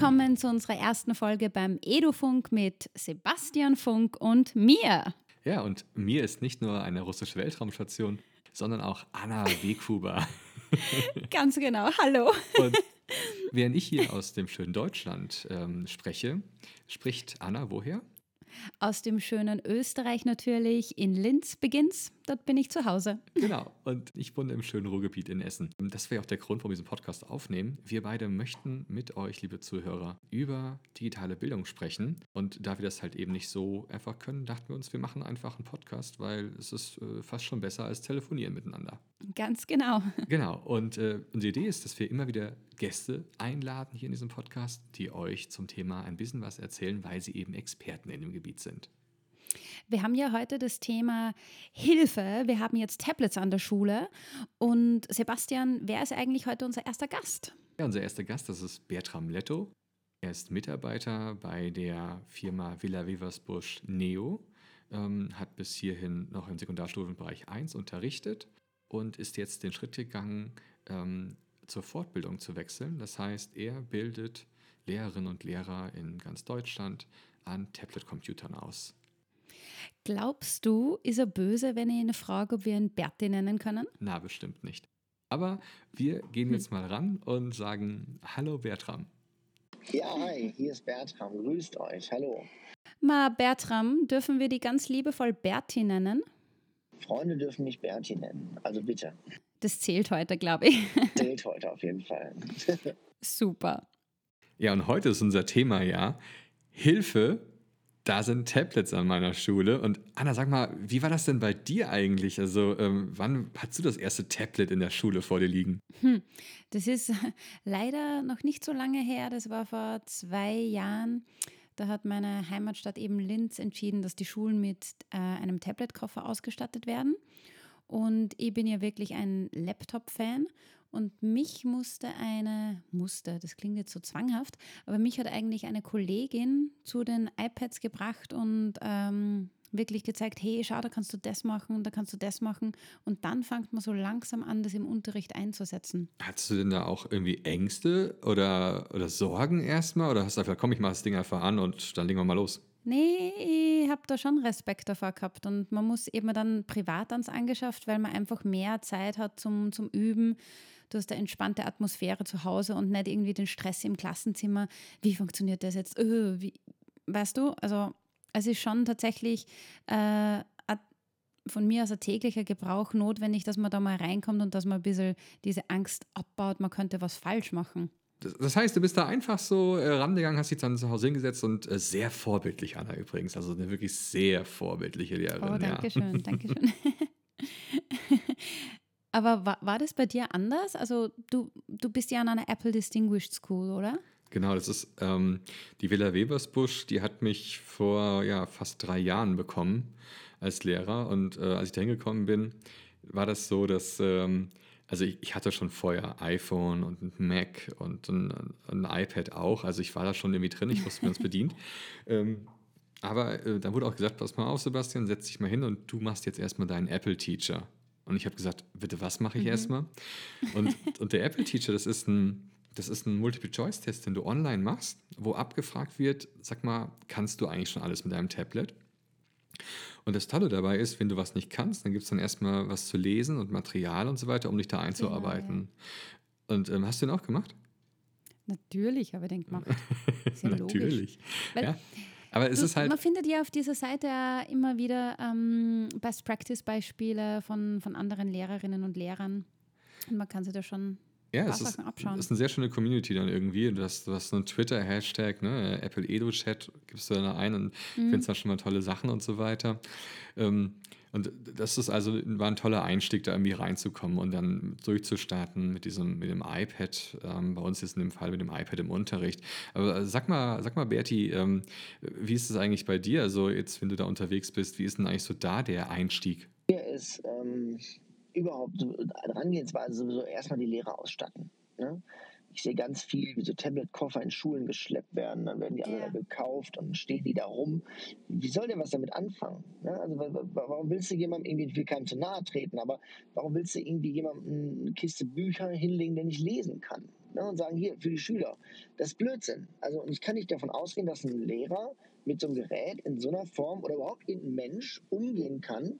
willkommen zu unserer ersten Folge beim Edufunk mit Sebastian Funk und mir. Ja, und mir ist nicht nur eine russische Weltraumstation, sondern auch Anna Weghuber. Ganz genau, hallo. Und während ich hier aus dem schönen Deutschland ähm, spreche, spricht Anna woher? Aus dem schönen Österreich natürlich. In Linz beginnt's. Dort bin ich zu Hause. Genau. Und ich wohne im schönen Ruhrgebiet in Essen. Das wäre auch der Grund, warum wir diesen Podcast aufnehmen. Wir beide möchten mit euch, liebe Zuhörer, über digitale Bildung sprechen. Und da wir das halt eben nicht so einfach können, dachten wir uns, wir machen einfach einen Podcast, weil es ist äh, fast schon besser als telefonieren miteinander. Ganz genau. Genau. Und äh, unsere Idee ist, dass wir immer wieder Gäste einladen hier in diesem Podcast, die euch zum Thema ein bisschen was erzählen, weil sie eben Experten in dem Gebiet sind. Wir haben ja heute das Thema Hilfe. Wir haben jetzt Tablets an der Schule. Und Sebastian, wer ist eigentlich heute unser erster Gast? Ja, unser erster Gast, das ist Bertram Letto. Er ist Mitarbeiter bei der Firma Villa Weversbusch Neo, ähm, hat bis hierhin noch im Sekundarstufenbereich 1 unterrichtet und ist jetzt den Schritt gegangen, ähm, zur Fortbildung zu wechseln. Das heißt, er bildet Lehrerinnen und Lehrer in ganz Deutschland an Tablet-Computern aus. Glaubst du, ist er böse, wenn ich ihn frage, ob wir ihn Berti nennen können? Na, bestimmt nicht. Aber wir gehen jetzt mal ran und sagen Hallo Bertram. Ja, hi, hier ist Bertram. Grüßt euch. Hallo. Ma, Bertram, dürfen wir die ganz liebevoll Berti nennen? Freunde dürfen mich Berti nennen. Also bitte. Das zählt heute, glaube ich. Zählt heute auf jeden Fall. Super. Ja, und heute ist unser Thema ja Hilfe. Da sind Tablets an meiner Schule. Und Anna, sag mal, wie war das denn bei dir eigentlich? Also, ähm, wann hast du das erste Tablet in der Schule vor dir liegen? Hm, das ist leider noch nicht so lange her. Das war vor zwei Jahren. Da hat meine Heimatstadt eben Linz entschieden, dass die Schulen mit äh, einem Tablet-Koffer ausgestattet werden. Und ich bin ja wirklich ein Laptop-Fan und mich musste eine, musste, das klingt jetzt so zwanghaft, aber mich hat eigentlich eine Kollegin zu den iPads gebracht und ähm, wirklich gezeigt, hey, schau, da kannst du das machen, da kannst du das machen. Und dann fängt man so langsam an, das im Unterricht einzusetzen. Hattest du denn da auch irgendwie Ängste oder, oder Sorgen erstmal? Oder hast du einfach, komm, ich mach das Ding einfach an und dann legen wir mal los? Nee, ich habe da schon Respekt davor gehabt und man muss eben dann privat ans angeschafft, weil man einfach mehr Zeit hat zum, zum Üben. Du hast eine entspannte Atmosphäre zu Hause und nicht irgendwie den Stress im Klassenzimmer. Wie funktioniert das jetzt? Öh, wie, weißt du, also es ist schon tatsächlich äh, von mir aus ein täglicher Gebrauch notwendig, dass man da mal reinkommt und dass man ein bisschen diese Angst abbaut, man könnte was falsch machen. Das heißt, du bist da einfach so äh, rangegangen, hast dich dann zu Hause hingesetzt und äh, sehr vorbildlich, Anna übrigens. Also eine wirklich sehr vorbildliche Lehrerin. Oh, danke schön, ja. danke schön. Aber war, war das bei dir anders? Also du, du bist ja an einer Apple Distinguished School, oder? Genau, das ist ähm, die Villa Webersbusch, die hat mich vor ja, fast drei Jahren bekommen als Lehrer. Und äh, als ich da hingekommen bin, war das so, dass ähm, also ich, ich, hatte schon vorher iPhone und ein Mac und ein, ein, iPad auch. Also ich war da schon irgendwie drin, ich wusste, wie man es bedient. Ähm, aber äh, da wurde auch gesagt, pass mal auf, Sebastian, setz dich mal hin und du machst jetzt erstmal deinen Apple-Teacher. Und ich habe gesagt, bitte, was mache ich mhm. erstmal? Und, und der Apple-Teacher, das ist ein, das ist ein Multiple-Choice-Test, den du online machst, wo abgefragt wird, sag mal, kannst du eigentlich schon alles mit deinem Tablet? Und das Tolle dabei ist, wenn du was nicht kannst, dann gibt es dann erstmal was zu lesen und Material und so weiter, um dich da einzuarbeiten. Ja, ja. Und ähm, hast du den auch gemacht? Natürlich habe ich den gemacht. Ist ja Natürlich. Weil, ja. Aber es du, ist halt. Man findet ja auf dieser Seite immer wieder ähm, Best Practice Beispiele von, von anderen Lehrerinnen und Lehrern. Und man kann sich da schon ja, es ist, ist, eine sehr schöne Community dann irgendwie. Du hast, du hast so einen Twitter-Hashtag, ne? Apple Edo Chat, gibst du da ein und mhm. findest da schon mal tolle Sachen und so weiter. Ähm, und das ist also, war ein toller Einstieg, da irgendwie reinzukommen und dann durchzustarten mit diesem, mit dem iPad. Ähm, bei uns ist in dem Fall mit dem iPad im Unterricht. Aber sag mal, sag mal, Berti, ähm, wie ist es eigentlich bei dir? Also jetzt, wenn du da unterwegs bist, wie ist denn eigentlich so da der Einstieg? Hier ist ähm, überhaupt Herangehensweise sowieso erstmal die Lehrer ausstatten. Ne? Ich sehe ganz viel, wie so Tablet-Koffer in Schulen geschleppt werden, dann werden die alle ja. gekauft und stehen die da rum. Wie soll der was damit anfangen? Ne? Also, warum willst du jemandem irgendwie, ich will keinem zu nahe treten, aber warum willst du irgendwie jemandem eine Kiste Bücher hinlegen, der nicht lesen kann? ne, und sagen, hier, für die Schüler. Das ist Blödsinn. Also ich kann nicht davon ausgehen, dass ein Lehrer mit so einem Gerät in so einer Form oder überhaupt irgendein Mensch umgehen kann,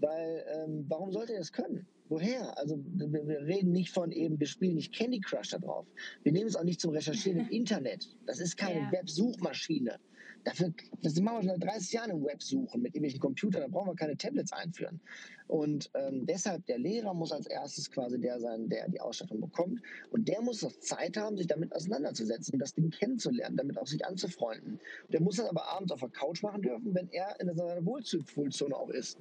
weil ähm, warum sollte er das können? Woher? Also wir reden nicht von eben, wir spielen nicht Candy Crush da drauf. Wir nehmen es auch nicht zum Recherchieren im Internet. Das ist keine ja. Websuchmaschine. Dafür, das machen wir schon seit 30 Jahren im Web suchen mit irgendwelchen Computern, da brauchen wir keine Tablets einführen. Und ähm, deshalb, der Lehrer muss als erstes quasi der sein, der die Ausstattung bekommt. Und der muss auch Zeit haben, sich damit auseinanderzusetzen, das Ding kennenzulernen, damit auch sich anzufreunden. Der muss das aber abends auf der Couch machen dürfen, wenn er in seiner Wohlfühlzone auch ist.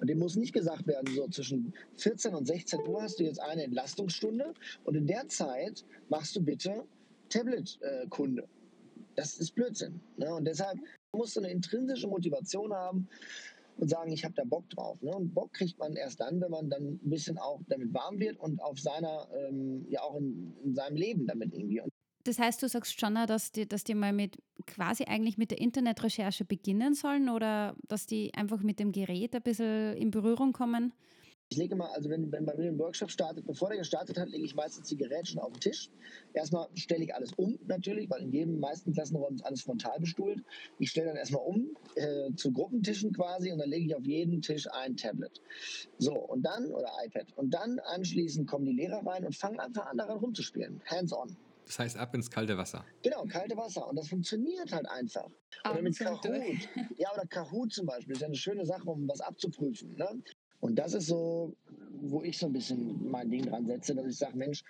Und dem muss nicht gesagt werden, so zwischen 14 und 16 Uhr hast du jetzt eine Entlastungsstunde und in der Zeit machst du bitte Tablet-Kunde. Das ist Blödsinn. Ne? Und deshalb musst du eine intrinsische Motivation haben und sagen, ich habe da Bock drauf. Ne? Und Bock kriegt man erst dann, wenn man dann ein bisschen auch damit warm wird und auf seiner, ähm, ja auch in, in seinem Leben damit irgendwie. Das heißt, du sagst schon, dass die, dass die mal mit quasi eigentlich mit der Internetrecherche beginnen sollen oder dass die einfach mit dem Gerät ein bisschen in Berührung kommen? Ich lege mal, also wenn, wenn bei mir ein Workshop startet, bevor der gestartet hat, lege ich meistens die Geräte schon auf den Tisch. Erstmal stelle ich alles um, natürlich, weil in jedem meisten Klassenraum ist alles frontal bestuhlt. Ich stelle dann erstmal um äh, zu Gruppentischen quasi und dann lege ich auf jeden Tisch ein Tablet. So, und dann, oder iPad. Und dann anschließend kommen die Lehrer rein und fangen einfach an, daran rumzuspielen. Hands-on. Das heißt, ab ins kalte Wasser. Genau, kalte Wasser. Und das funktioniert halt einfach. Oder mit Kahoot. Ja, oder Kahoot zum Beispiel. Das ist ja eine schöne Sache, um was abzuprüfen. Ne? Und das ist so, wo ich so ein bisschen mein Ding dran setze, dass ich sage, Mensch,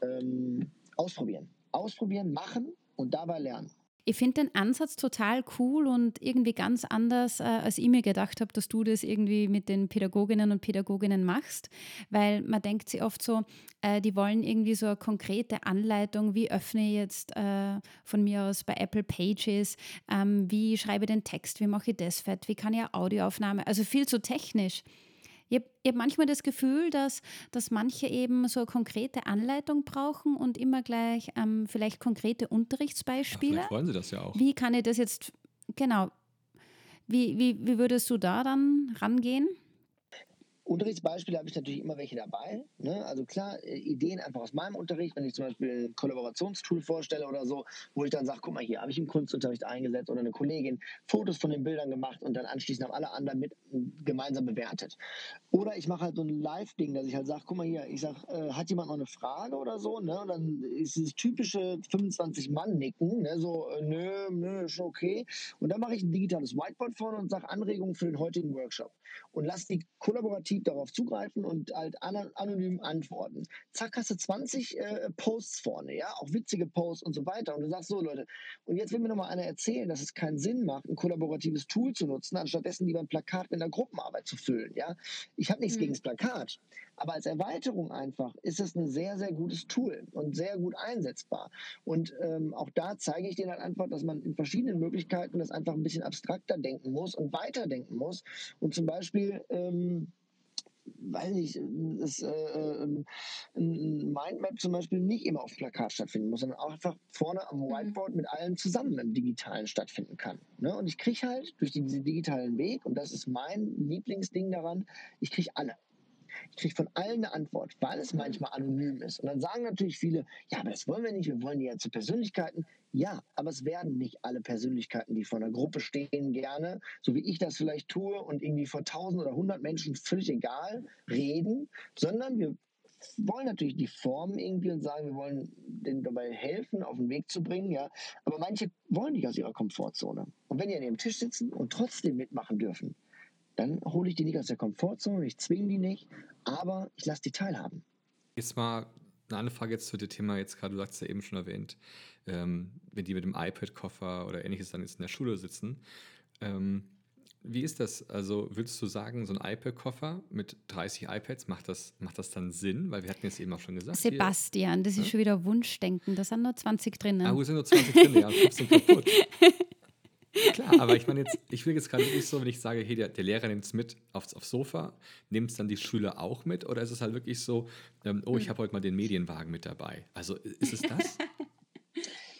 ähm, ausprobieren. Ausprobieren, machen und dabei lernen. Ich finde den Ansatz total cool und irgendwie ganz anders, äh, als ich mir gedacht habe, dass du das irgendwie mit den Pädagoginnen und Pädagoginnen machst, weil man denkt sich oft so, äh, die wollen irgendwie so eine konkrete Anleitung, wie öffne ich jetzt äh, von mir aus bei Apple Pages, ähm, wie schreibe ich den Text, wie mache ich das fett, wie kann ich eine Audioaufnahme, also viel zu technisch. Ich habe hab manchmal das Gefühl, dass, dass manche eben so eine konkrete Anleitung brauchen und immer gleich ähm, vielleicht konkrete Unterrichtsbeispiele. Ja, vielleicht wollen sie das ja auch. Wie kann ich das jetzt, genau, wie, wie, wie würdest du da dann rangehen? Unterrichtsbeispiele habe ich natürlich immer welche dabei. Ne? Also klar, äh, Ideen einfach aus meinem Unterricht, wenn ich zum Beispiel ein Kollaborationstool vorstelle oder so, wo ich dann sage, guck mal, hier habe ich im Kunstunterricht eingesetzt oder eine Kollegin Fotos von den Bildern gemacht und dann anschließend haben alle anderen mit äh, gemeinsam bewertet. Oder ich mache halt so ein Live-Ding, dass ich halt sage, guck mal hier, ich sage, äh, hat jemand noch eine Frage oder so? Ne? Und dann ist dieses typische 25-Mann-Nicken, ne? so, äh, nö, nö, ist okay. Und dann mache ich ein digitales Whiteboard vorne und sage Anregungen für den heutigen Workshop. Und lass die kollaborativ darauf zugreifen und halt anonym antworten. Zack, hast du 20 äh, Posts vorne, ja, auch witzige Posts und so weiter. Und du sagst so, Leute, und jetzt will mir noch mal einer erzählen, dass es keinen Sinn macht, ein kollaboratives Tool zu nutzen, anstattdessen lieber ein Plakat mit einer Gruppenarbeit zu füllen, ja. Ich habe nichts mhm. gegen das Plakat, aber als Erweiterung einfach ist es ein sehr, sehr gutes Tool und sehr gut einsetzbar. Und ähm, auch da zeige ich denen halt einfach, dass man in verschiedenen Möglichkeiten das einfach ein bisschen abstrakter denken muss und weiterdenken muss. Und zum Beispiel ähm, weiß nicht, ist, äh, ähm, ein Mindmap zum Beispiel nicht immer auf Plakat stattfinden muss, sondern auch einfach vorne am mhm. Whiteboard mit allen zusammen im Digitalen stattfinden kann. Ne? Und ich kriege halt durch diesen digitalen Weg, und das ist mein Lieblingsding daran, ich kriege alle. Ich kriege von allen eine Antwort, weil es manchmal anonym ist. Und dann sagen natürlich viele, ja, aber das wollen wir nicht, wir wollen die ja zu Persönlichkeiten. Ja, aber es werden nicht alle Persönlichkeiten, die vor einer Gruppe stehen, gerne, so wie ich das vielleicht tue und irgendwie vor tausend oder hundert Menschen völlig egal reden, sondern wir wollen natürlich die Formen irgendwie und sagen, wir wollen denen dabei helfen, auf den Weg zu bringen, ja. Aber manche wollen nicht aus ihrer Komfortzone. Und wenn die an ihrem Tisch sitzen und trotzdem mitmachen dürfen, dann hole ich die nicht aus der Komfortzone, ich zwinge die nicht, aber ich lasse die teilhaben. Jetzt mal eine andere Frage jetzt zu dem Thema, jetzt gerade, du hast es ja eben schon erwähnt, ähm, wenn die mit dem iPad-Koffer oder ähnliches dann jetzt in der Schule sitzen. Ähm, wie ist das? Also würdest du sagen, so ein iPad-Koffer mit 30 iPads, macht das, macht das dann Sinn? Weil wir hatten jetzt eben auch schon gesagt. Sebastian, das ist ja? schon wieder Wunschdenken. Da sind nur 20 drinnen. Ah, wo sind nur 20 drin? Ja, 15 kaputt. Klar, aber ich meine jetzt, ich will jetzt gerade wirklich so, wenn ich sage, hey, der, der Lehrer nimmt es mit aufs, aufs Sofa, nimmt es dann die Schüler auch mit? Oder ist es halt wirklich so, ähm, oh, ich hm. habe heute mal den Medienwagen mit dabei? Also ist es das?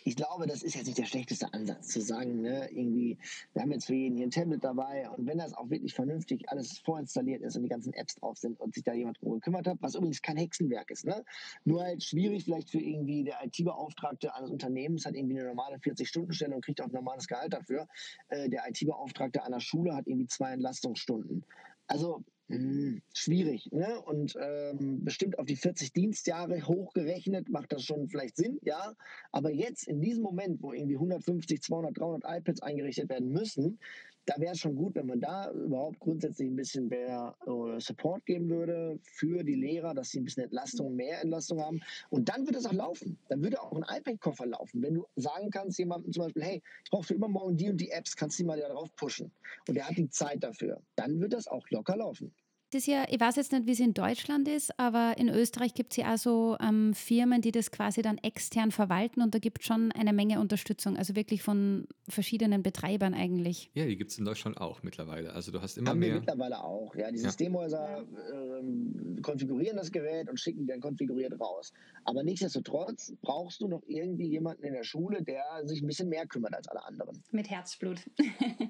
ich glaube, das ist jetzt nicht der schlechteste Ansatz zu sagen, ne, irgendwie, wir haben jetzt für jeden hier ein Tablet dabei und wenn das auch wirklich vernünftig alles vorinstalliert ist und die ganzen Apps drauf sind und sich da jemand drum gekümmert hat, was übrigens kein Hexenwerk ist, ne? Nur halt schwierig vielleicht für irgendwie der IT-Beauftragte eines Unternehmens hat irgendwie eine normale 40-Stunden-Stelle und kriegt auch ein normales Gehalt dafür. Äh, der IT-Beauftragte einer Schule hat irgendwie zwei Entlastungsstunden. Also hm, schwierig. Ne? Und ähm, bestimmt auf die 40 Dienstjahre hochgerechnet macht das schon vielleicht Sinn, ja. Aber jetzt in diesem Moment, wo irgendwie 150, 200, 300 iPads eingerichtet werden müssen, da wäre es schon gut, wenn man da überhaupt grundsätzlich ein bisschen mehr äh, Support geben würde für die Lehrer, dass sie ein bisschen Entlastung, mehr Entlastung haben. Und dann wird es auch laufen. Dann würde auch ein iPad-Koffer laufen. Wenn du sagen kannst, jemandem zum Beispiel, hey, ich brauche für übermorgen die und die Apps, kannst du die mal da drauf pushen. Und er hat die Zeit dafür. Dann wird das auch locker laufen das ja, ich weiß jetzt nicht, wie es in Deutschland ist, aber in Österreich gibt es ja auch so ähm, Firmen, die das quasi dann extern verwalten und da gibt es schon eine Menge Unterstützung, also wirklich von verschiedenen Betreibern eigentlich. Ja, die gibt es in Deutschland auch mittlerweile. Also du hast immer Haben mehr. Wir mittlerweile auch. Ja, die Systemhäuser äh, konfigurieren das Gerät und schicken dann konfiguriert raus. Aber nichtsdestotrotz brauchst du noch irgendwie jemanden in der Schule, der sich ein bisschen mehr kümmert als alle anderen. Mit Herzblut.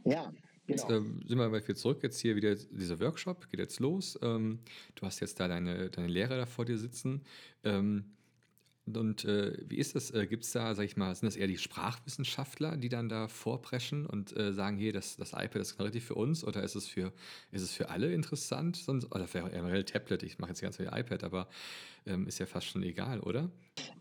ja. Genau. Jetzt ähm, sind wir mal wieder zurück. Jetzt hier wieder dieser Workshop geht jetzt los. Ähm, du hast jetzt da deine, deine Lehrer da vor dir sitzen. Ähm, und äh, wie ist das? Äh, Gibt es da, sag ich mal, sind das eher die Sprachwissenschaftler, die dann da vorpreschen und äh, sagen, hier, das, das iPad ist relativ für uns oder ist es für, ist es für alle interessant? Sonst, oder für generell Tablet, ich mache jetzt ganz viel iPad, aber ähm, ist ja fast schon egal, oder?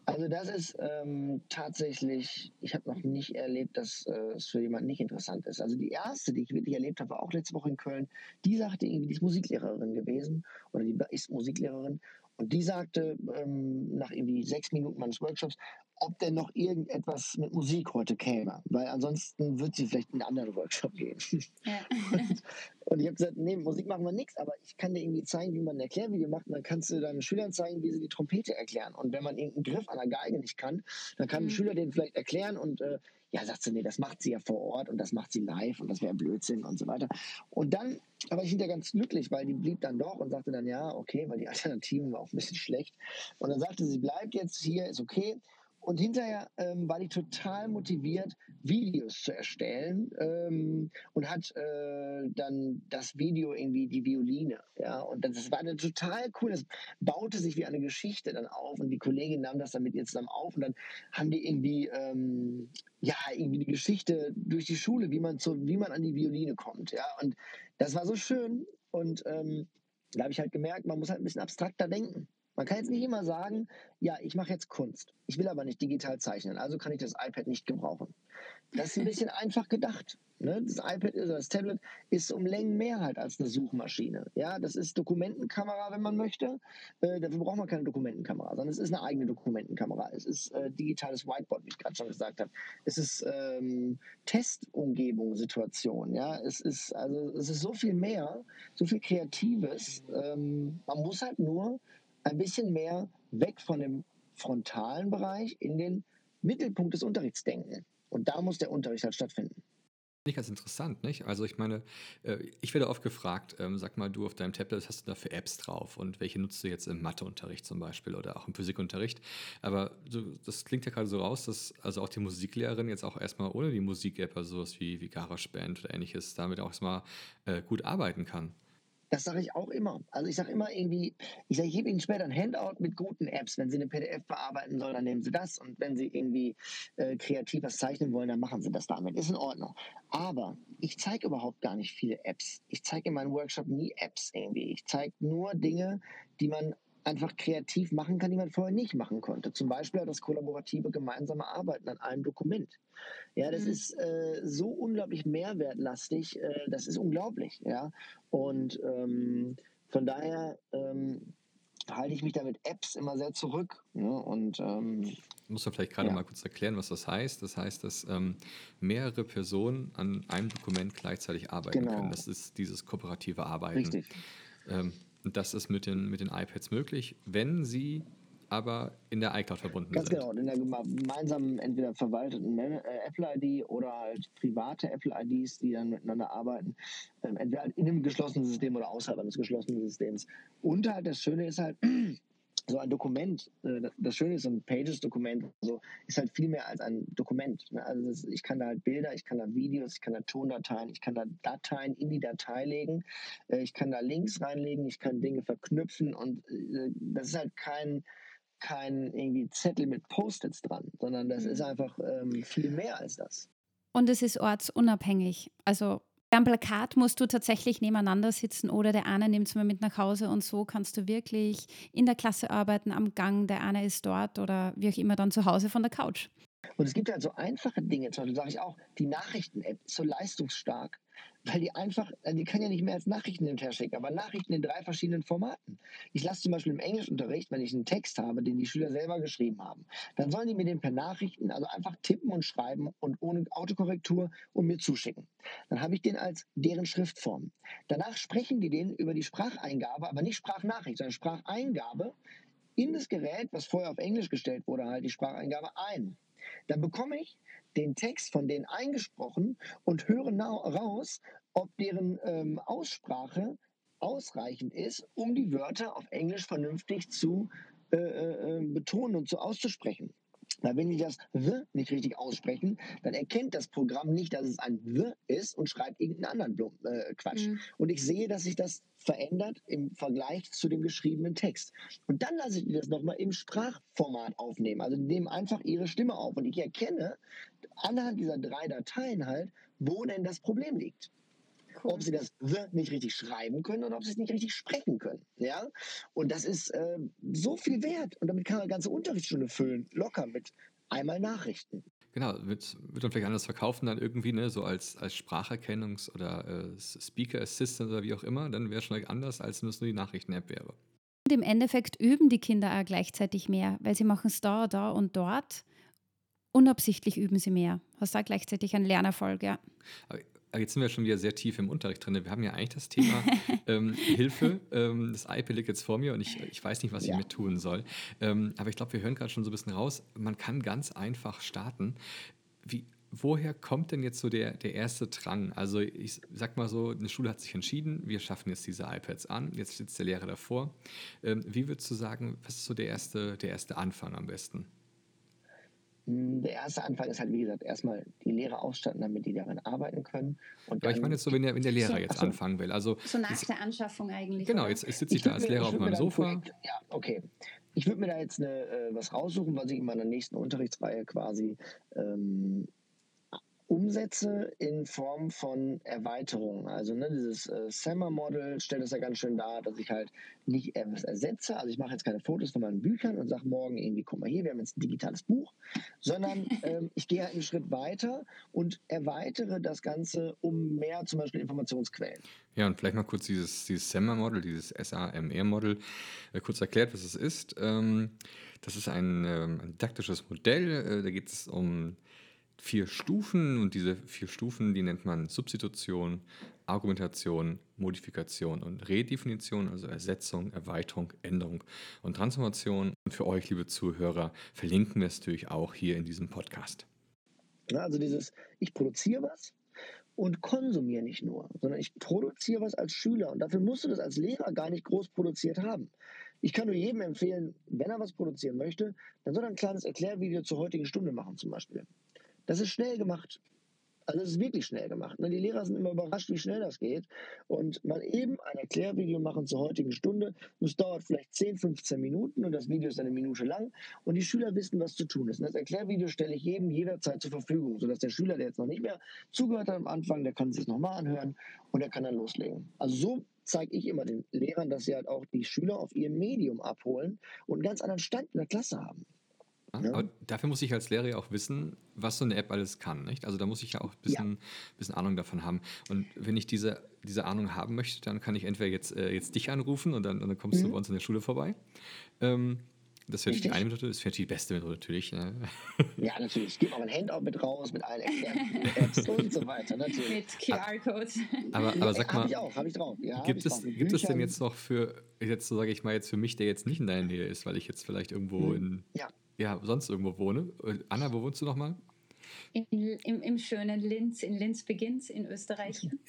Also das ist ähm, tatsächlich, ich habe noch nicht erlebt, dass äh, es für jemanden nicht interessant ist. Also die erste, die ich wirklich erlebt habe, war auch letzte Woche in Köln, die sagte irgendwie, die ist Musiklehrerin gewesen oder die ist Musiklehrerin und die sagte ähm, nach irgendwie sechs Minuten meines Workshops, ob denn noch irgendetwas mit Musik heute käme, weil ansonsten wird sie vielleicht in einen anderen Workshop gehen. Ja. Und, und, ich habe gesagt, nee, Musik machen wir nichts, aber ich kann dir irgendwie zeigen, wie man ein Erklärvideo macht und dann kannst du deinen Schülern zeigen, wie sie die Trompete erklären. Und wenn man irgendeinen Griff an der Geige nicht kann, dann kann mhm. ein Schüler den vielleicht erklären und äh, ja, sagt sie, nee, das macht sie ja vor Ort und das macht sie live und das wäre Blödsinn und so weiter. Und dann, aber ich ja ganz glücklich, weil die blieb dann doch und sagte dann, ja, okay, weil die Alternativen war auch ein bisschen schlecht. Und dann sagte sie, bleibt jetzt hier, ist okay. Und hinterher ähm, war die total motiviert, Videos zu erstellen ähm, und hat äh, dann das Video irgendwie die Violine. Ja, und das war dann total cool. Das baute sich wie eine Geschichte dann auf und die Kollegin nahm das dann mit ihr zusammen auf und dann haben die irgendwie, ähm, ja, irgendwie die Geschichte durch die Schule, wie man, zu, wie man an die Violine kommt. Ja, und das war so schön und ähm, da habe ich halt gemerkt, man muss halt ein bisschen abstrakter denken. Man kann jetzt nicht immer sagen, ja, ich mache jetzt Kunst. Ich will aber nicht digital zeichnen, also kann ich das iPad nicht gebrauchen. Das ist ein bisschen einfach gedacht. Ne? Das iPad oder das Tablet ist um Längen mehr halt als eine Suchmaschine. Ja, das ist Dokumentenkamera, wenn man möchte. Äh, dafür braucht man keine Dokumentenkamera, sondern es ist eine eigene Dokumentenkamera. Es ist äh, digitales Whiteboard, wie ich gerade schon gesagt habe. Es ist ähm, Testumgebung, Situation. Ja, es ist also es ist so viel mehr, so viel Kreatives. Ähm, man muss halt nur ein bisschen mehr weg von dem frontalen Bereich in den Mittelpunkt des Unterrichts denken. Und da muss der Unterricht halt stattfinden. Nicht ganz interessant, nicht? Also ich meine, äh, ich werde oft gefragt, ähm, sag mal, du auf deinem Tablet, hast du da für Apps drauf und welche nutzt du jetzt im Matheunterricht zum Beispiel oder auch im Physikunterricht? Aber das klingt ja gerade so raus, dass also auch die Musiklehrerin jetzt auch erstmal ohne die Musik-App, also sowas wie, wie GarageBand oder ähnliches, damit auch erstmal äh, gut arbeiten kann. Das sage ich auch immer. Also ich sage immer irgendwie, ich sage, ich gebe Ihnen später ein Handout mit guten Apps. Wenn Sie eine PDF bearbeiten sollen, dann nehmen Sie das. Und wenn Sie irgendwie äh, kreativ was zeichnen wollen, dann machen Sie das damit. Ist in Ordnung. Aber ich zeige überhaupt gar nicht viele Apps. Ich zeige in meinem Workshop nie Apps irgendwie. Ich zeige nur Dinge, die man einfach kreativ machen kann, die man vorher nicht machen konnte. Zum Beispiel das kollaborative gemeinsame Arbeiten an einem Dokument. Ja, das mhm. ist äh, so unglaublich mehrwertlastig, äh, das ist unglaublich. Ja, und ähm, von daher ähm, halte ich mich da mit Apps immer sehr zurück. Ne? Und ähm, muss man vielleicht gerade ja. mal kurz erklären, was das heißt. Das heißt, dass ähm, mehrere Personen an einem Dokument gleichzeitig arbeiten genau. können. Das ist dieses kooperative Arbeiten. Richtig. Ähm, und das ist mit den, mit den iPads möglich, wenn sie aber in der iCloud verbunden Ganz sind. Ganz genau, in der gemeinsamen, entweder verwalteten äh, Apple-ID oder halt private Apple-IDs, die dann miteinander arbeiten, ähm, entweder in einem geschlossenen System oder außerhalb eines geschlossenen Systems. Und halt das Schöne ist halt, so ein Dokument, äh, das Schöne ist, so ein Pages-Dokument so, ist halt viel mehr als ein Dokument. Ne? Also ich kann da halt Bilder, ich kann da Videos, ich kann da Tondateien, ich kann da Dateien in die Datei legen, äh, ich kann da Links reinlegen, ich kann Dinge verknüpfen und äh, das ist halt kein, kein irgendwie Zettel mit Post-its dran, sondern das ist mhm. einfach ähm, viel mehr als das. Und es ist ortsunabhängig. Also am Plakat musst du tatsächlich nebeneinander sitzen oder der eine nimmt es mal mit nach Hause und so kannst du wirklich in der Klasse arbeiten, am Gang, der eine ist dort oder wie auch immer dann zu Hause von der Couch. Und es gibt halt so einfache Dinge, zum Beispiel sage ich auch, die Nachrichten-App ist so leistungsstark, weil die einfach, also die kann ja nicht mehr als Nachrichten hinterher schicken, aber Nachrichten in drei verschiedenen Formaten. Ich lasse zum Beispiel im Englischunterricht, wenn ich einen Text habe, den die Schüler selber geschrieben haben, dann sollen die mir den per Nachrichten, also einfach tippen und schreiben und ohne Autokorrektur und mir zuschicken. Dann habe ich den als deren Schriftform. Danach sprechen die den über die Spracheingabe, aber nicht Sprachnachricht, sondern Spracheingabe in das Gerät, was vorher auf Englisch gestellt wurde, halt die Spracheingabe ein. Dann bekomme ich den Text von denen eingesprochen und höre raus, ob deren ähm, Aussprache ausreichend ist, um die Wörter auf Englisch vernünftig zu äh, äh, äh betonen und zu auszusprechen. Weil wenn die das W nicht richtig aussprechen, dann erkennt das Programm nicht, dass es ein W ist und schreibt irgendeinen anderen Blum, äh, Quatsch. Mhm. Und ich sehe, dass sich das verändert im Vergleich zu dem geschriebenen Text. Und dann lasse ich die das nochmal im Sprachformat aufnehmen. Also die nehmen einfach ihre Stimme auf. Und ich erkenne anhand dieser drei Dateien halt, wo denn das Problem liegt cool. ob sie das nicht richtig schreiben können oder ob sie es nicht richtig sprechen können. Ja? Und das ist äh, so viel wert. Und damit kann man eine ganze Unterrichtsstunde füllen, locker mit einmal Nachrichten. Genau, wird, wird man vielleicht anders verkaufen dann irgendwie, ne, so als, als Spracherkennungs- oder äh, Speaker Assistant oder wie auch immer, dann wäre es schon anders, als wenn es nur die Nachrichten-App wäre. Und im Endeffekt üben die Kinder auch gleichzeitig mehr, weil sie machen es da, da und dort. Unabsichtlich üben sie mehr. Hast da gleichzeitig einen Lernerfolg, ja. Aber jetzt sind wir schon wieder sehr tief im Unterricht drin. Wir haben ja eigentlich das Thema ähm, Hilfe. Ähm, das iPad liegt jetzt vor mir und ich, ich weiß nicht, was ja. ich mit tun soll. Ähm, aber ich glaube, wir hören gerade schon so ein bisschen raus. Man kann ganz einfach starten. Wie, woher kommt denn jetzt so der, der erste Drang? Also ich sag mal so, eine Schule hat sich entschieden, wir schaffen jetzt diese iPads an, jetzt sitzt der Lehrer davor. Ähm, wie würdest du sagen, was ist so der erste, der erste Anfang am besten? Hm, der erste Anfang ist halt, wie gesagt, erstmal die Lehrer ausstatten, damit die darin arbeiten können. Und Aber ich meine jetzt so, wenn der, wenn der Lehrer so, jetzt so, anfangen will. Also, so nach der Anschaffung eigentlich. Genau, jetzt, jetzt sitze ich, ich da als Lehrer auf meinem Sofa. Projekt, ja, okay. Ich würde mir da jetzt eine, äh, was raussuchen, was ich in meiner nächsten Unterrichtsreihe quasi ähm, umsetze in Form von Erweiterungen. Also ne, dieses äh, Summer-Model stellt es ja ganz schön dar, dass ich halt nicht etwas ersetze. Also ich mache jetzt keine Fotos von meinen Büchern und sage morgen irgendwie, guck mal hier, wir haben jetzt ein digitales Buch, sondern ähm, ich gehe halt einen Schritt weiter und erweitere das Ganze um mehr zum Beispiel Informationsquellen. Ja, und vielleicht mal kurz dieses, dieses SAMR-Model, dieses SAMR-Model, äh, kurz erklärt, was es ist. Ähm, das ist ein, ähm, ein didaktisches Modell, äh, da geht es um vier Stufen und diese vier Stufen, die nennt man Substitution, Argumentation, Modifikation und Redefinition, also Ersetzung, Erweiterung, Änderung und Transformation. Und für euch, liebe Zuhörer, verlinken wir es natürlich auch hier in diesem Podcast. Also dieses, ich produziere was und konsumiere nicht nur, sondern ich produziere was als Schüler und dafür musst du das als Lehrer gar nicht groß produziert haben. Ich kann nur jedem empfehlen, wenn er was produzieren möchte, dann soll er ein kleines Erklärvideo zur heutigen Stunde machen zum Beispiel. Das ist schnell gemacht. Also es ist wirklich schnell gemacht. Ne? Die Lehrer sind immer überrascht, wie schnell das geht. Und mal eben ein Erklärvideo machen zur heutigen Stunde. Das dauert vielleicht 10, 15 Minuten und das Video ist eine Minute lang. Und die Schüler wissen, was zu tun ist. Und das Erklärvideo stelle ich jedem jederzeit zur Verfügung, sodass der Schüler, der jetzt noch nicht mehr zugehört hat am Anfang, der kann sich nochmal anhören und der kann dann loslegen. Also so zeige ich immer den Lehrern, dass sie halt auch die Schüler auf ihrem Medium abholen und einen ganz anderen Stand in der Klasse haben. Ja. Aber dafür muss ich als Lehrer ja auch wissen, was so eine App alles kann. Nicht? Also da muss ich ja auch ein bisschen, ja. bisschen Ahnung davon haben. Und wenn ich diese, diese Ahnung haben möchte, dann kann ich entweder jetzt, äh, jetzt dich anrufen und dann, und dann kommst mhm. du bei uns in der Schule vorbei. Ähm, das wäre die eine Methode, das wäre die beste Methode natürlich. Ne? Ja, natürlich. Ich gebe auch ein Handout mit raus, mit allen Apps und so weiter. Natürlich. Mit QR-Code. Aber, aber sag mal, habe ich auch, habe ich drauf. Ja, gibt, es, gibt es denn jetzt noch für, jetzt sage ich mal jetzt für mich, der jetzt nicht in deiner Nähe ist, weil ich jetzt vielleicht irgendwo mhm. in, ja ja, sonst irgendwo wohne. Äh, Anna, wo wohnst du nochmal? In, im, Im schönen Linz, in Linz beginnt's in Österreich.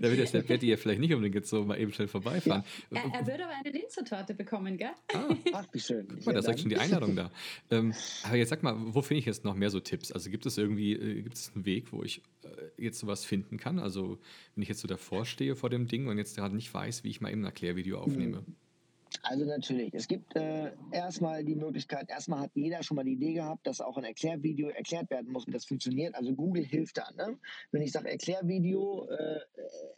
da wird jetzt der Betty ja vielleicht nicht unbedingt so mal eben schnell vorbeifahren. Ja. Er, er würde aber eine Linzer Torte bekommen, gell? Ah, ach, wie schön. Guck mal, da ist ja schon die Einladung da. Ähm, aber jetzt sag mal, wo finde ich jetzt noch mehr so Tipps? Also gibt es irgendwie, äh, gibt es einen Weg, wo ich äh, jetzt sowas finden kann? Also wenn ich jetzt so davor stehe vor dem Ding und jetzt gerade nicht weiß, wie ich mal eben ein Erklärvideo aufnehme. Mhm. Also natürlich, es gibt äh, erstmal die Möglichkeit, erstmal hat jeder schon mal die Idee gehabt, dass auch ein Erklärvideo erklärt werden muss, wie das funktioniert. Also Google hilft da. Ne? Wenn ich sage Erklärvideo, äh,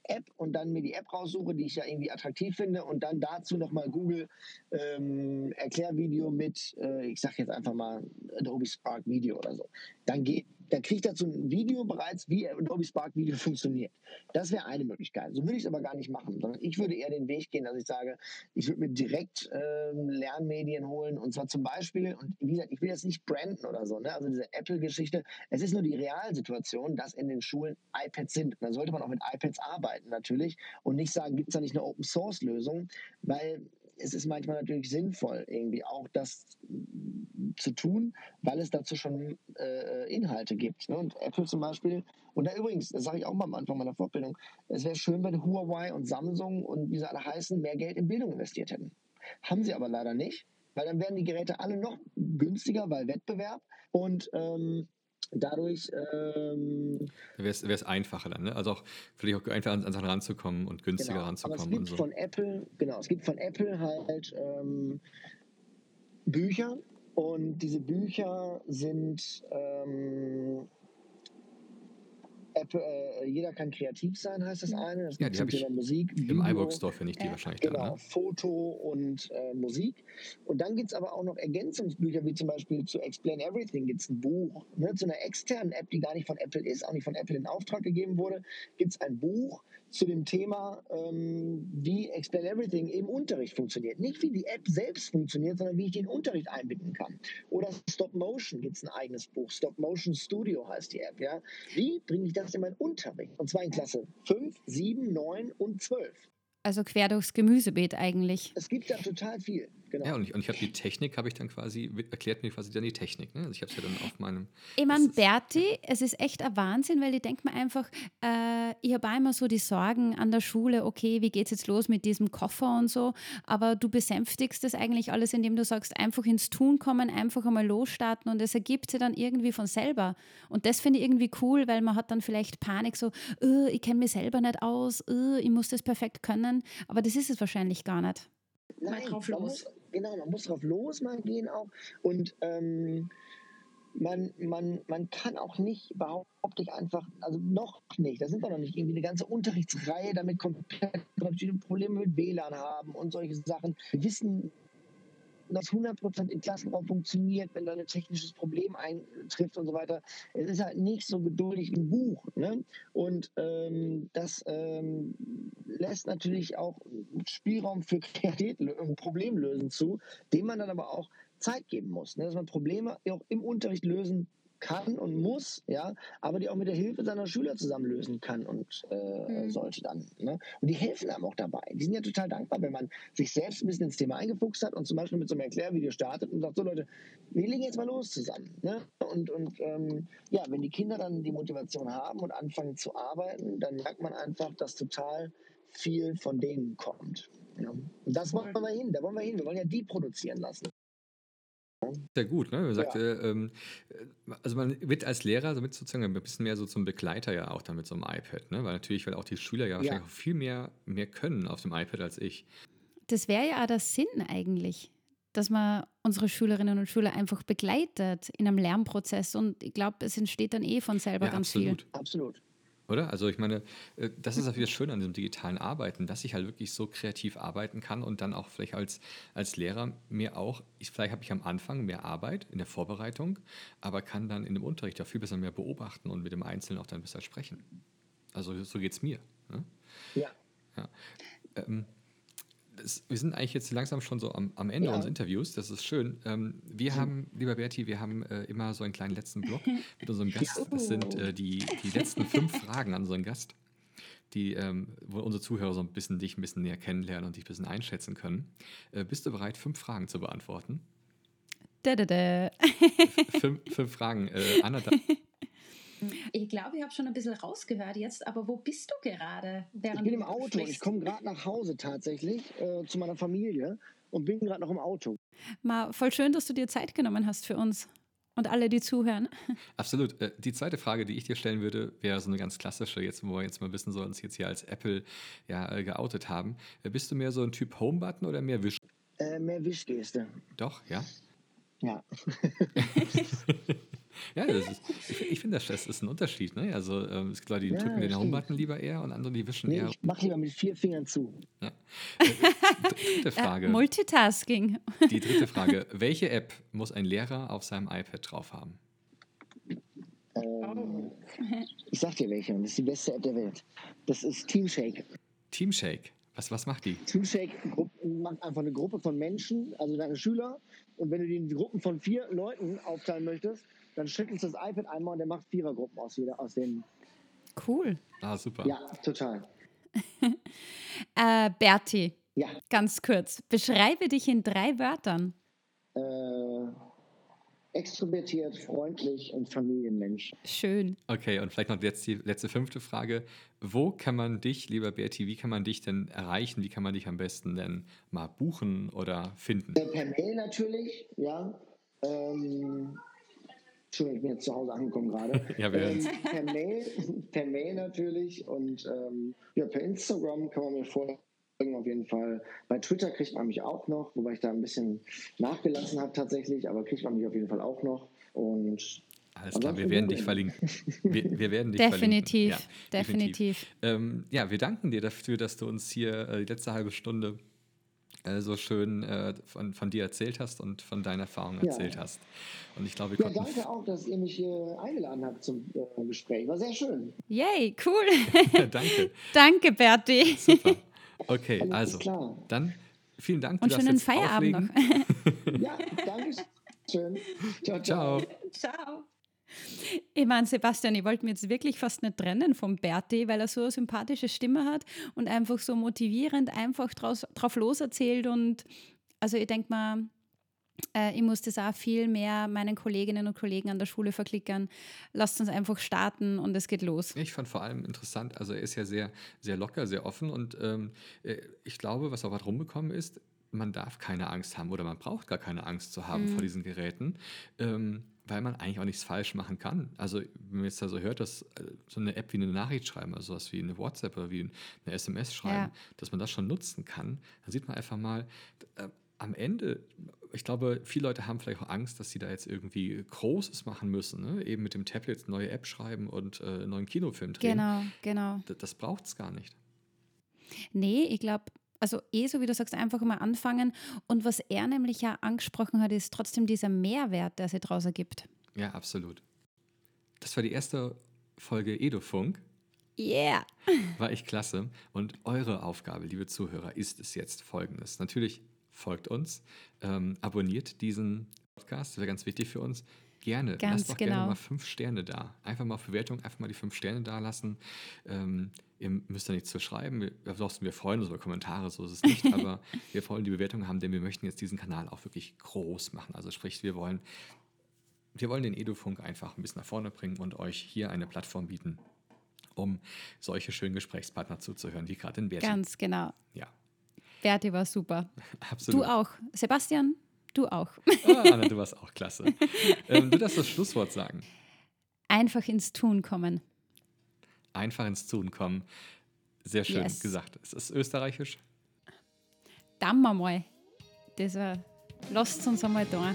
App und dann mir die App raussuche, die ich ja irgendwie attraktiv finde und dann dazu nochmal Google ähm, Erklärvideo mit, äh, ich sage jetzt einfach mal Adobe Spark Video oder so, dann geht da kriegt dazu ein Video bereits, wie Adobe Spark Video funktioniert. Das wäre eine Möglichkeit. So würde ich es aber gar nicht machen, sondern ich würde eher den Weg gehen, dass ich sage, ich würde mir direkt äh, Lernmedien holen und zwar zum Beispiel, und wie gesagt, ich will jetzt nicht branden oder so, ne? also diese Apple-Geschichte, es ist nur die Realsituation, dass in den Schulen iPads sind. Da sollte man auch mit iPads arbeiten natürlich und nicht sagen, gibt es da nicht eine Open-Source-Lösung, weil es ist manchmal natürlich sinnvoll, irgendwie auch das zu tun, weil es dazu schon äh, Inhalte gibt. Ne? Und Apple zum Beispiel, und da übrigens, das sage ich auch mal am Anfang meiner Fortbildung, es wäre schön, wenn Huawei und Samsung und wie sie alle heißen, mehr Geld in Bildung investiert hätten. Haben sie aber leider nicht, weil dann wären die Geräte alle noch günstiger, weil Wettbewerb. Und ähm, dadurch ähm, wäre es einfacher dann, ne? Also auch vielleicht auch einfacher an, an Sachen ranzukommen und günstiger genau, ranzukommen. Aber es gibt so. von Apple, genau, es gibt von Apple halt ähm, Bücher und diese Bücher sind ähm, App, äh, jeder kann kreativ sein, heißt das eine. Das ja, die habe ich Musik. Im iBook Store finde ich die wahrscheinlich. Genau, da, ne? Foto und äh, Musik. Und dann gibt es aber auch noch Ergänzungsbücher, wie zum Beispiel zu Explain Everything gibt es ein Buch. Ne, zu einer externen App, die gar nicht von Apple ist, auch nicht von Apple in Auftrag gegeben wurde, gibt es ein Buch zu dem Thema, ähm, wie Explain Everything im Unterricht funktioniert. Nicht wie die App selbst funktioniert, sondern wie ich den Unterricht einbinden kann. Oder Stop Motion gibt es ein eigenes Buch. Stop Motion Studio heißt die App. Ja? Wie bringe ich das in meinen Unterricht? Und zwar in Klasse 5, 7, 9 und 12. Also quer durchs Gemüsebeet eigentlich. Es gibt da total viel. Genau. Ja, und ich, und ich habe die Technik, habe ich dann quasi, erklärt mir quasi dann die Technik. Ne? Also ich habe es ja dann auf meinem. Ich meine, Berti, es ist echt ein Wahnsinn, weil ich denke mir einfach, äh, ich habe immer so die Sorgen an der Schule, okay, wie geht es jetzt los mit diesem Koffer und so, aber du besänftigst das eigentlich alles, indem du sagst, einfach ins Tun kommen, einfach einmal losstarten und es ergibt sich dann irgendwie von selber. Und das finde ich irgendwie cool, weil man hat dann vielleicht Panik, so, uh, ich kenne mich selber nicht aus, uh, ich muss das perfekt können, aber das ist es wahrscheinlich gar nicht. Nein, mal drauf los. Genau, man muss drauf los mal gehen auch. Und ähm, man, man, man kann auch nicht, behaupte ich einfach, also noch nicht, da sind wir noch nicht, irgendwie eine ganze Unterrichtsreihe damit komplett Probleme mit WLAN haben und solche Sachen. Wir wissen das 100% im Klassenraum funktioniert, wenn da ein technisches Problem eintrifft und so weiter. Es ist halt nicht so geduldig wie ein Buch. Ne? Und ähm, das ähm, lässt natürlich auch Spielraum für Problemlösen zu, dem man dann aber auch Zeit geben muss. Ne? Dass man Probleme auch im Unterricht lösen kann und muss, ja, aber die auch mit der Hilfe seiner Schüler zusammen lösen kann und äh, mhm. sollte dann. Ne? Und die helfen einem auch dabei. Die sind ja total dankbar, wenn man sich selbst ein bisschen ins Thema eingefuchst hat und zum Beispiel mit so einem Erklärvideo startet und sagt, so Leute, wir legen jetzt mal los zusammen. Ne? Und, und ähm, ja, wenn die Kinder dann die Motivation haben und anfangen zu arbeiten, dann merkt man einfach, dass total viel von denen kommt. Ja. Und das wollen wir hin, da wollen wir hin. Wir wollen ja die produzieren lassen. Sehr gut, ne? Man sagt, ja. äh, ähm, also man wird als Lehrer somit sozusagen ein bisschen mehr so zum Begleiter ja auch dann mit so einem iPad, ne? Weil natürlich, weil auch die Schüler ja wahrscheinlich ja. auch viel mehr, mehr können auf dem iPad als ich. Das wäre ja auch der Sinn eigentlich, dass man unsere Schülerinnen und Schüler einfach begleitet in einem Lernprozess und ich glaube, es entsteht dann eh von selber ja, ganz absolut. viel. Absolut. Oder? Also ich meine, äh, das ist auch wieder schön an diesem digitalen Arbeiten, dass ich halt wirklich so kreativ arbeiten kann und dann auch vielleicht als, als Lehrer mir auch, ich, vielleicht habe ich am Anfang mehr Arbeit in der Vorbereitung, aber kann dann in dem Unterricht auch viel besser mehr beobachten und mit dem Einzelnen auch dann besser sprechen. Also so geht es mir. Ne? Ja. ja. Ähm, das, wir sind eigentlich jetzt langsam schon so am, am Ende ja. unseres Interviews. Das ist schön. Ähm, wir mhm. haben, lieber Berti, wir haben äh, immer so einen kleinen letzten Block mit unserem Gast. Das sind äh, die, die letzten fünf Fragen an unseren Gast, die, ähm, wo unsere Zuhörer so ein bisschen dich ein bisschen näher kennenlernen und dich ein bisschen einschätzen können. Äh, bist du bereit, fünf Fragen zu beantworten? Da, da, da. fünf, fünf Fragen. Äh, Anna, da, Ich glaube, ich habe schon ein bisschen rausgehört jetzt, aber wo bist du gerade? Ich bin im Auto. sprichst? Ich komme gerade nach Hause tatsächlich äh, zu meiner Familie und bin gerade noch im Auto. Ma, voll schön, dass du dir Zeit genommen hast für uns und alle, die zuhören. absolut. Äh, die zweite Frage, die ich dir stellen würde, wäre so eine ganz klassische, jetzt wo wir jetzt mal wissen, soll uns jetzt hier als Apple ja äh, geoutet haben. Äh, bist du mehr so ein Typ Home-Button oder mehr Wisch? Äh, mehr Wischgeste. Doch, ja. Ja. Ja, das ist, ich, ich finde, das, das ist ein Unterschied. Ne? Also ähm, es gibt Leute, die Ja, drücken den. Home-Button lieber eher und andere, die wischen Nee, eher. ich mache lieber mit vier Fingern zu. Ja. Dritte Frage. Multitasking. Die dritte Frage. Welche App muss ein Lehrer auf seinem iPad drauf haben? Ähm, ich sag dir welche, und das ist die beste App der Welt. Das ist Teamshake. Teamshake. Was, was macht die? Teamshake macht einfach eine Gruppe von Menschen, also deine Schüler. Und wenn du die in Gruppen von vier Leuten aufteilen möchtest, dann schüttelst du das iPad einmal und der macht Vierergruppen aus, jeder, aus den. Cool. Ah, super. Ja, total. Äh, Berti, Ja. ganz kurz. Beschreibe dich in drei Wörtern. Äh, extrovertiert, freundlich und Familienmensch. Schön. Okay, und vielleicht noch jetzt die letzte fünfte Frage. Wo kann man dich, lieber Berti, wie kann man dich denn erreichen? Wie kann man dich am besten denn mal buchen oder finden? Äh, per Mail natürlich, ja. Ähm, Entschuldigung, ich bin jetzt zu Hause angekommen gerade. Ja, wir ähm, per, Mail, per Mail natürlich und ähm, ja, per Instagram kann man mir folgen auf jeden Fall. Bei Twitter kriegt man mich auch noch, wobei ich da ein bisschen nachgelassen habe tatsächlich, aber kriegt man mich auf jeden Fall auch noch. Und Alles klar, wir werden dich verlinken. Wir, wir werden dich Definitiv. verlinken. Ja, Definitiv. Ähm, ja, wir danken dir dafür, dass du uns hier äh, die letzte halbe Stunde äh, so schön äh, von, von dir erzählt hast und von deinen Erfahrungen Ja. erzählt hast. Und ich glaube, wir ja, konnten danke auch, dass ihr mich hier eingeladen habt zum äh, Gespräch. War sehr schön. Yay, cool. danke. Danke, Berti. Super. Okay, Alles also klar. dann vielen Dank. Und schönen Feierabend auflegen. noch. Ja, danke schön. Ciao, Ciao. Ciao. Ich meine, Sebastian, ich wollte mir jetzt wirklich fast nicht trennen vom Berti, weil er so eine sympathische Stimme hat und einfach so motivierend einfach draus, drauf loserzählt. Und also ich denke mal, äh, ich muss das auch viel mehr meinen Kolleginnen und Kollegen an der Schule verklickern. Lasst uns einfach starten und es geht los. Ich fand vor allem interessant, also er ist ja sehr, sehr locker, sehr offen und ähm, äh, ich glaube, was auch was rumgekommen ist, man darf keine Angst haben oder man braucht gar keine Angst zu haben Mhm. vor diesen Geräten, ähm, weil man eigentlich auch nichts falsch machen kann. Also wenn man jetzt da so hört, dass äh, so eine App wie eine Nachricht schreiben, also sowas wie eine WhatsApp oder wie eine SMS schreiben, Ja. dass man das schon nutzen kann, dann sieht man einfach mal, äh, am Ende, ich glaube, viele Leute haben vielleicht auch Angst, dass sie da jetzt irgendwie Großes machen müssen, ne? eben mit dem Tablet eine neue App schreiben und äh, einen neuen Kinofilm drehen. Genau, genau. D- Das braucht es gar nicht. Nee, ich glaube, also eh, so wie du sagst, einfach mal anfangen. Und was er nämlich ja angesprochen hat, ist trotzdem dieser Mehrwert, der sich daraus ergibt. Ja, absolut. Das war die erste Folge Edofunk. Yeah. War echt klasse. Und eure Aufgabe, liebe Zuhörer, ist es jetzt folgendes. Natürlich folgt uns, ähm, abonniert diesen Podcast, das wäre ganz wichtig für uns. Gerne, Ganz lasst doch gerne genau. mal fünf Sterne da. Einfach mal auf Bewertung, einfach mal die fünf Sterne da lassen. Ähm, ihr müsst da nichts zu schreiben. Wir, ansonsten, wir freuen uns über Kommentare, so ist es nicht. aber wir wollen die Bewertung haben, denn wir möchten jetzt diesen Kanal auch wirklich groß machen. Also sprich, wir wollen, wir wollen den Edufunk einfach ein bisschen nach vorne bringen und euch hier eine Plattform bieten, um solche schönen Gesprächspartner zuzuhören, wie gerade in Bertin. Ganz genau. Ja, Berti war super. absolut. Du auch. Sebastian, du auch. Ah, Anna, du warst auch klasse. ähm, du darfst das Schlusswort sagen. Einfach ins Tun kommen. Einfach ins Tun kommen. Sehr schön Yes. gesagt. Es ist österreichisch. Dann mal. Das war. Lasst uns einmal da.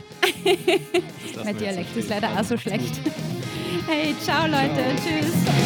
Das Mein Dialekt ist leider auch so schlecht. Hey, ciao Leute. Ciao. Tschüss.